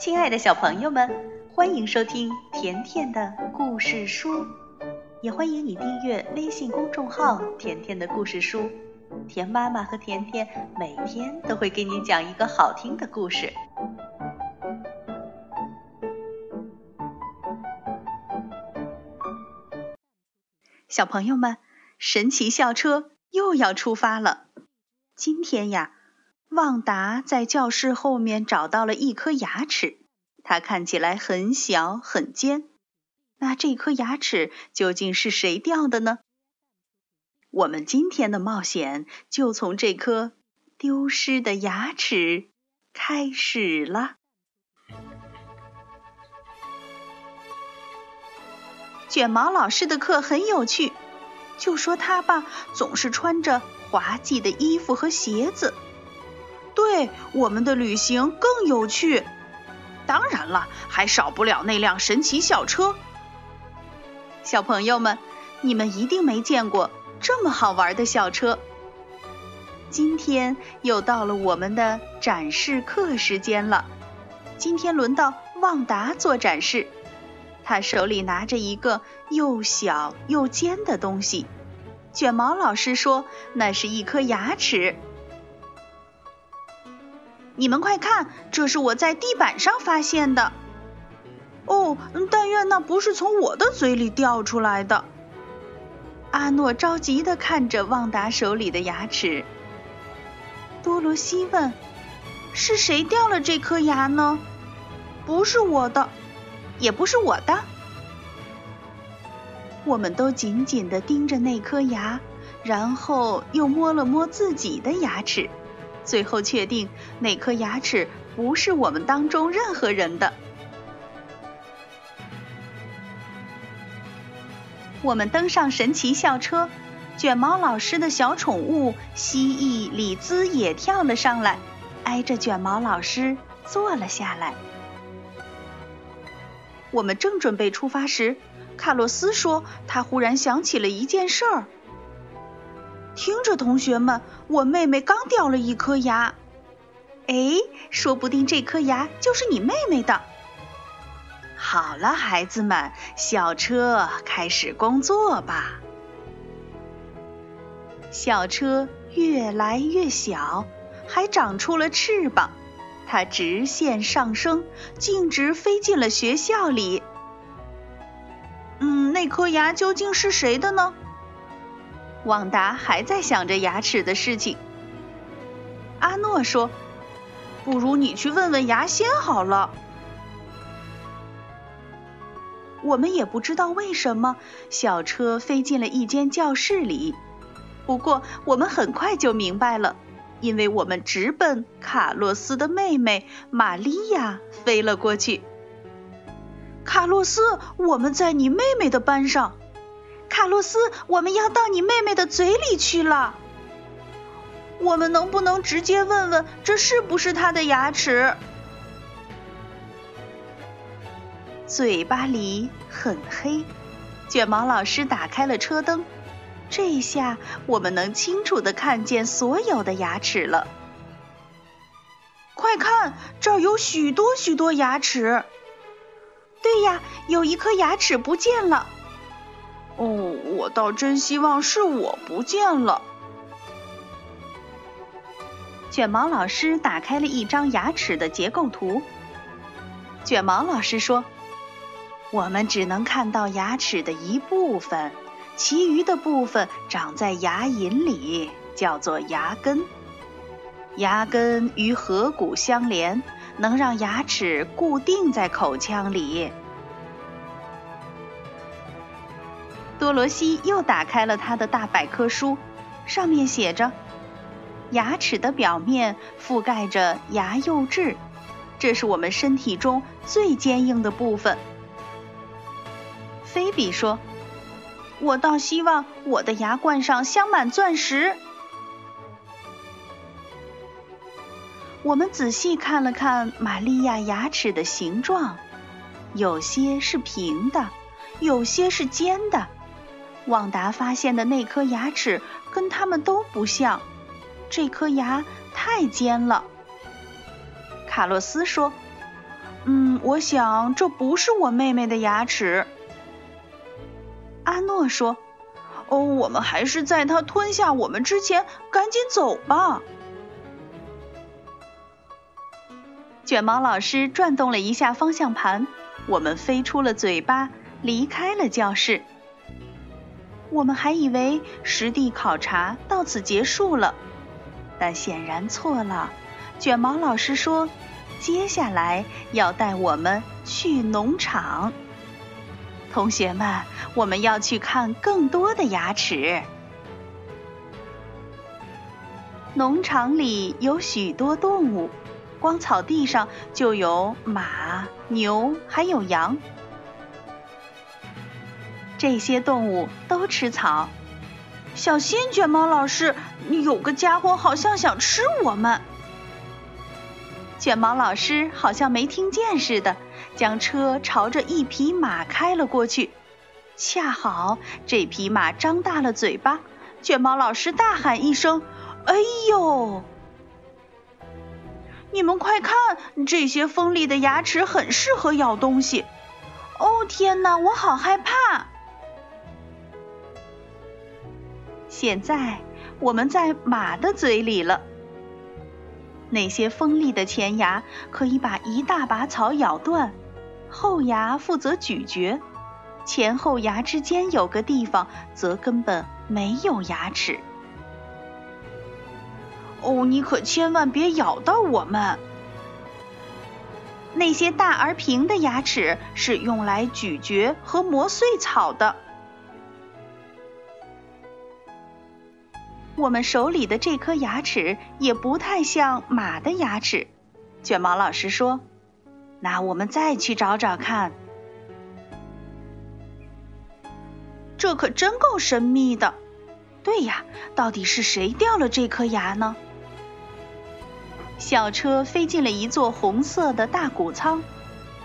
亲爱的小朋友们，欢迎收听甜甜的故事书，也欢迎你订阅微信公众号“甜甜的故事书”。甜妈妈和甜甜每天都会给你讲一个好听的故事。小朋友们，神奇校车又要出发了。今天呀。旺达在教室后面找到了一颗牙齿，它看起来很小很尖。那这颗牙齿究竟是谁掉的呢？我们今天的冒险就从这颗丢失的牙齿开始了。卷毛老师的课很有趣，就说他吧，总是穿着滑稽的衣服和鞋子。对我们的旅行更有趣，当然了，还少不了那辆神奇校车。小朋友们，你们一定没见过这么好玩的校车。今天又到了我们的展示课时间了。今天轮到旺达做展示，他手里拿着一个又小又尖的东西。卷毛老师说，那是一颗牙齿。你们快看，这是我在地板上发现的。哦，但愿那不是从我的嘴里掉出来的。阿诺着急的看着旺达手里的牙齿。多罗西问：“是谁掉了这颗牙呢？”“不是我的，也不是我的。”我们都紧紧的盯着那颗牙，然后又摸了摸自己的牙齿。最后确定那颗牙齿不是我们当中任何人的。我们登上神奇校车，卷毛老师的小宠物蜥蜴李兹也跳了上来，挨着卷毛老师坐了下来。我们正准备出发时，卡洛斯说他忽然想起了一件事儿。听着，同学们，我妹妹刚掉了一颗牙。哎，说不定这颗牙就是你妹妹的。好了，孩子们，校车开始工作吧。校车越来越小，还长出了翅膀，它直线上升，径直飞进了学校里。嗯，那颗牙究竟是谁的呢？旺达还在想着牙齿的事情。阿诺说：“不如你去问问牙仙好了。”我们也不知道为什么，小车飞进了一间教室里。不过我们很快就明白了，因为我们直奔卡洛斯的妹妹玛利亚飞了过去。卡洛斯，我们在你妹妹的班上。卡洛斯，我们要到你妹妹的嘴里去了。我们能不能直接问问，这是不是她的牙齿？嘴巴里很黑。卷毛老师打开了车灯，这下我们能清楚的看见所有的牙齿了。快看，这儿有许多许多牙齿。对呀，有一颗牙齿不见了。哦，我倒真希望是我不见了。卷毛老师打开了一张牙齿的结构图。卷毛老师说：“我们只能看到牙齿的一部分，其余的部分长在牙龈里，叫做牙根。牙根与颌骨相连，能让牙齿固定在口腔里。”多罗西又打开了他的大百科书，上面写着：“牙齿的表面覆盖着牙釉质，这是我们身体中最坚硬的部分。”菲比说：“我倒希望我的牙冠上镶满钻石。”我们仔细看了看玛利亚牙齿的形状，有些是平的，有些是尖的。旺达发现的那颗牙齿跟他们都不像，这颗牙太尖了。卡洛斯说：“嗯，我想这不是我妹妹的牙齿。阿诺说：“哦，我们还是在她吞下我们之前赶紧走吧。”卷毛老师转动了一下方向盘，我们飞出了嘴巴，离开了教室。我们还以为实地考察到此结束了，但显然错了。卷毛老师说，接下来要带我们去农场。同学们，我们要去看更多的牙齿。农场里有许多动物。光草地上就有马、牛，还有羊。这些动物都吃草。小心，卷毛老师，有个家伙好像想吃我们。卷毛老师好像没听见似的，将车朝着一匹马开了过去。恰好这匹马张大了嘴巴，卷毛老师大喊一声：“哎呦！”你们快看，这些锋利的牙齿很适合咬东西。哦天哪，我好害怕！现在我们在马的嘴里了。那些锋利的前牙可以把一大把草咬断，后牙负责咀嚼，前后牙之间有个地方则根本没有牙齿。哦，你可千万别咬到我们！那些大而平的牙齿是用来咀嚼和磨碎草的。我们手里的这颗牙齿也不太像马的牙齿，卷毛老师说：“那我们再去找找看。”这可真够神秘的。对呀，到底是谁掉了这颗牙呢？小车飞进了一座红色的大谷仓，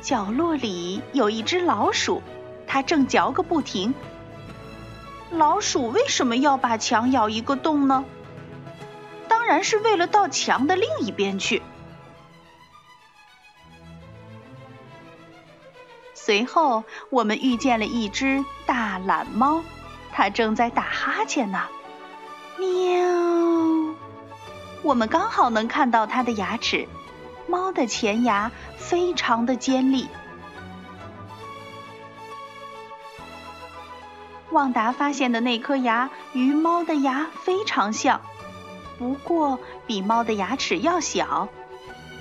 角落里有一只老鼠，它正嚼个不停。老鼠为什么要把墙咬一个洞呢？当然是为了到墙的另一边去。随后，我们遇见了一只大懒猫，它正在打哈欠呢。喵。我们刚好能看到它的牙齿，猫的前牙非常的尖利。旺达发现的那颗牙与猫的牙非常像，不过比猫的牙齿要小。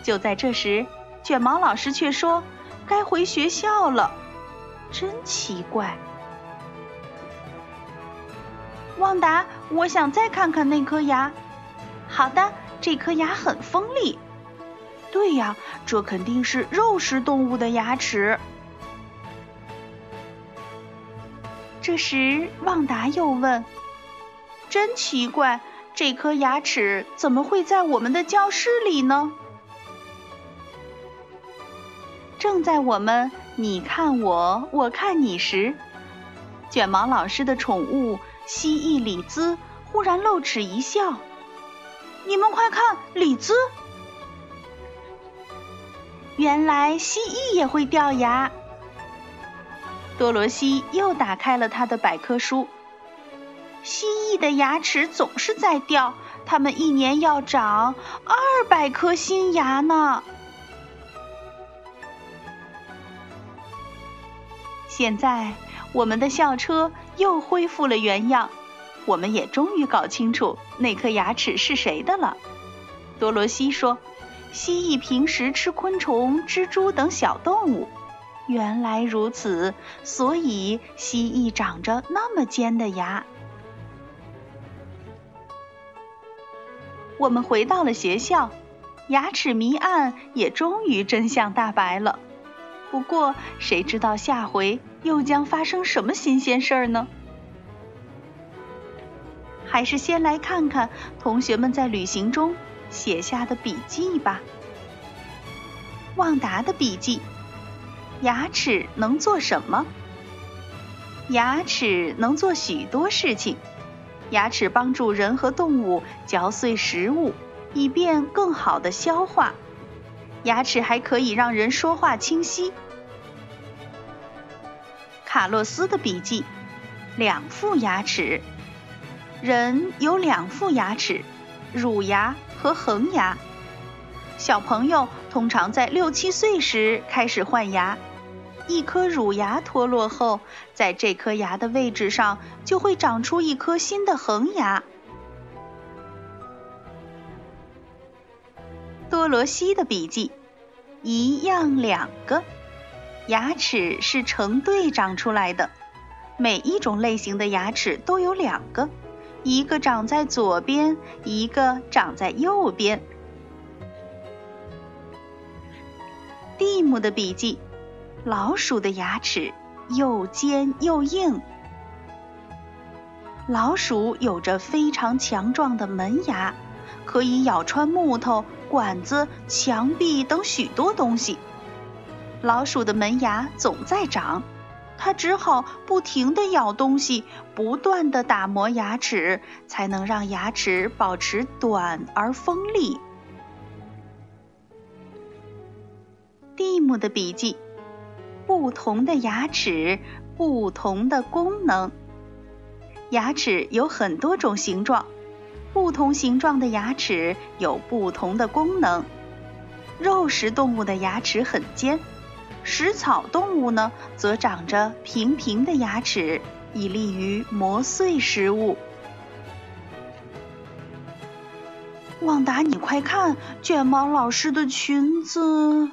就在这时，卷毛老师却说：“该回学校了。”真奇怪。旺达，我想再看看那颗牙。好的，这颗牙很锋利。对呀，这肯定是肉食动物的牙齿。这时，旺达又问：“真奇怪，这颗牙齿怎么会在我们的教室里呢？”正在我们你看我，我看你时，卷毛老师的宠物蜥蜴里兹忽然露齿一笑。你们快看，李兹！原来蜥蜴也会掉牙。多罗西又打开了他的百科书。蜥蜴的牙齿总是在掉，它们一年要长二百颗新牙呢。现在，我们的校车又恢复了原样。我们也终于搞清楚那颗牙齿是谁的了。多罗西说：“蜥蜴平时吃昆虫、蜘蛛等小动物，原来如此，所以蜥蜴长着那么尖的牙。”我们回到了学校，牙齿谜案也终于真相大白了。不过，谁知道下回又将发生什么新鲜事儿呢？还是先来看看同学们在旅行中写下的笔记吧。旺达的笔记：牙齿能做什么？牙齿能做许多事情。牙齿帮助人和动物嚼碎食物，以便更好的消化。牙齿还可以让人说话清晰。卡洛斯的笔记：两副牙齿。人有两副牙齿，乳牙和恒牙。小朋友通常在六七岁时开始换牙，一颗乳牙脱落后，在这颗牙的位置上就会长出一颗新的恒牙。多罗西的笔记：一样两个牙齿是成对长出来的，每一种类型的牙齿都有两个，一个长在左边，一个长在右边。蒂姆的笔记：老鼠的牙齿又尖又硬。老鼠有着非常强壮的门牙，可以咬穿木头、管子、墙壁等许多东西。老鼠的门牙总在长，它只好不停地咬东西，不断地打磨牙齿，才能让牙齿保持短而锋利。姆的笔记：不同的牙齿，不同的功能。牙齿有很多种形状，不同形状的牙齿有不同的功能。肉食动物的牙齿很尖，食草动物呢则长着平平的牙齿，以利于磨碎食物。旺达，你快看，卷毛老师的裙子！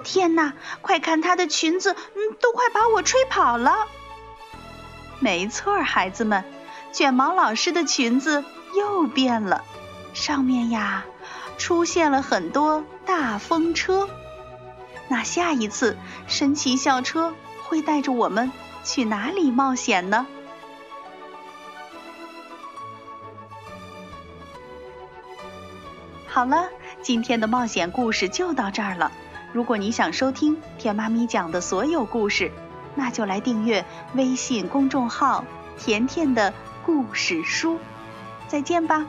天哪！快看她的裙子，嗯，都快把我吹跑了。没错，孩子们，卷毛老师的裙子又变了，上面呀出现了很多大风车。那下一次神奇校车会带着我们去哪里冒险呢？好了，今天的冒险故事就到这儿了。如果你想收听甜妈咪讲的所有故事，那就来订阅微信公众号“甜甜的故事书”。再见吧。